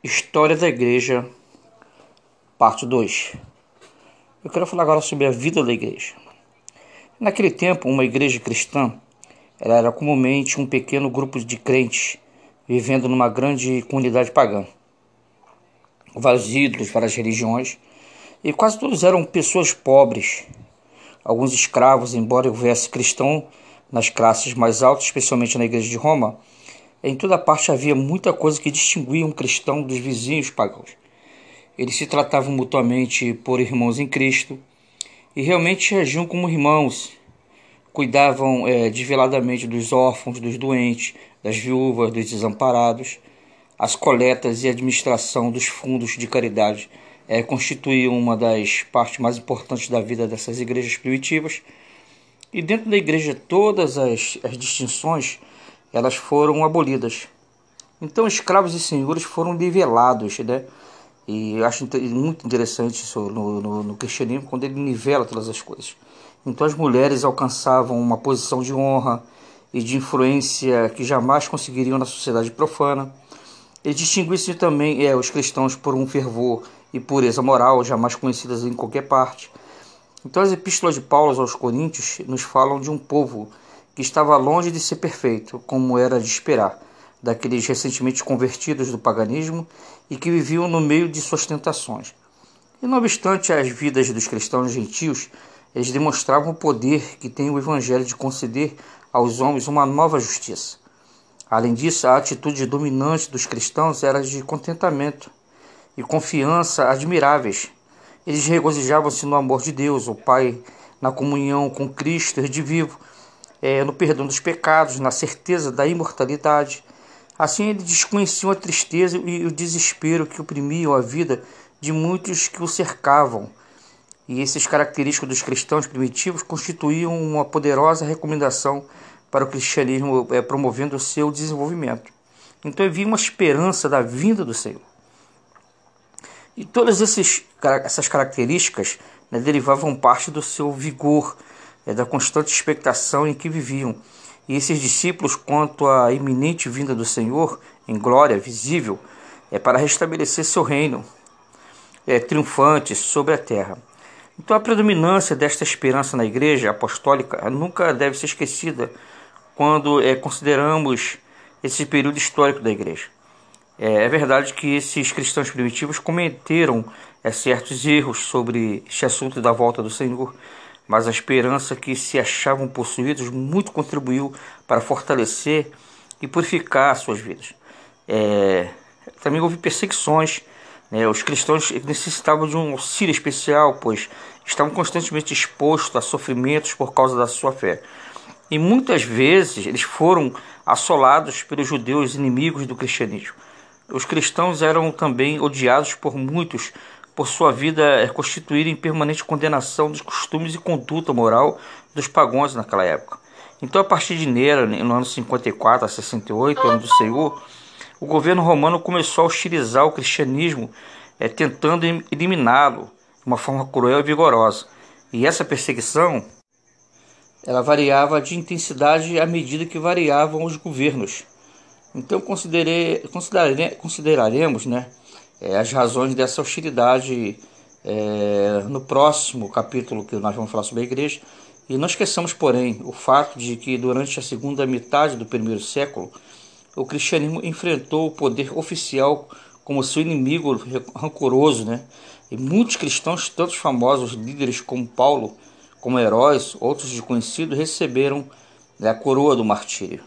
História da Igreja, parte 2. Eu quero falar agora sobre a vida da igreja. Naquele tempo, uma igreja cristã era comumente um pequeno grupo de crentes vivendo numa grande comunidade pagã. Vários ídolos, várias religiões, e quase todos eram pessoas pobres, alguns escravos, embora houvesse cristão nas classes mais altas, especialmente na igreja de Roma em toda parte havia muita coisa que distinguia um cristão dos vizinhos pagãos. Eles se tratavam mutuamente por irmãos em Cristo e realmente agiam como irmãos. Cuidavam é, desveladamente dos órfãos, dos doentes, das viúvas, dos desamparados. As coletas e administração dos fundos de caridade é, constituíam uma das partes mais importantes da vida dessas igrejas primitivas. E dentro da igreja, todas as, as distinções elas foram abolidas. Então, escravos e senhores foram nivelados, né? E acho muito interessante isso no, no, no, cristianismo, quando ele nivela todas as coisas. Então, as mulheres alcançavam uma posição de honra e de influência que jamais conseguiriam na sociedade profana. E distinguisse também é, os cristãos por um fervor e pureza moral jamais conhecidas em qualquer parte. Então, as epístolas de Paulo aos Coríntios nos falam de um povo que estava longe de ser perfeito, como era de esperar, daqueles recentemente convertidos do paganismo e que viviam no meio de suas tentações. E não obstante as vidas dos cristãos gentios, eles demonstravam o poder que tem o Evangelho de conceder aos homens uma nova justiça. Além disso, a atitude dominante dos cristãos era de contentamento e confiança admiráveis. Eles regozijavam-se no amor de Deus, o Pai, na comunhão com Cristo vivo é, no perdão dos pecados, na certeza da imortalidade. Assim ele desconhecia a tristeza e o desespero que oprimiam a vida de muitos que o cercavam. E esses característicos dos cristãos primitivos constituíam uma poderosa recomendação para o cristianismo, é, promovendo o seu desenvolvimento. Então havia uma esperança da vinda do Senhor. E todas essas características né, derivavam parte do seu vigor é da constante expectação em que viviam. E esses discípulos, quanto à iminente vinda do Senhor, em glória visível, é para restabelecer seu reino é, triunfante sobre a terra. Então, a predominância desta esperança na Igreja Apostólica nunca deve ser esquecida quando é, consideramos esse período histórico da Igreja. É, é verdade que esses cristãos primitivos cometeram é, certos erros sobre este assunto da volta do Senhor, mas a esperança que se achavam possuídos muito contribuiu para fortalecer e purificar suas vidas. É, também houve perseguições. Né? Os cristãos necessitavam de um auxílio especial, pois estavam constantemente expostos a sofrimentos por causa da sua fé. E muitas vezes eles foram assolados pelos judeus inimigos do cristianismo. Os cristãos eram também odiados por muitos por sua vida é constituir em permanente condenação dos costumes e conduta moral dos pagãos naquela época. Então, a partir de Nero, no ano 54 a 68, ano do Senhor, o governo romano começou a hostilizar o cristianismo, é, tentando eliminá-lo de uma forma cruel e vigorosa. E essa perseguição ela variava de intensidade à medida que variavam os governos. Então consideraremos né, é, as razões dessa hostilidade é, no próximo capítulo que nós vamos falar sobre a igreja. E não esqueçamos, porém, o fato de que durante a segunda metade do primeiro século, o cristianismo enfrentou o poder oficial como seu inimigo rancoroso, né? E muitos cristãos, tanto famosos líderes como Paulo, como heróis, outros desconhecidos, receberam né, a coroa do martírio.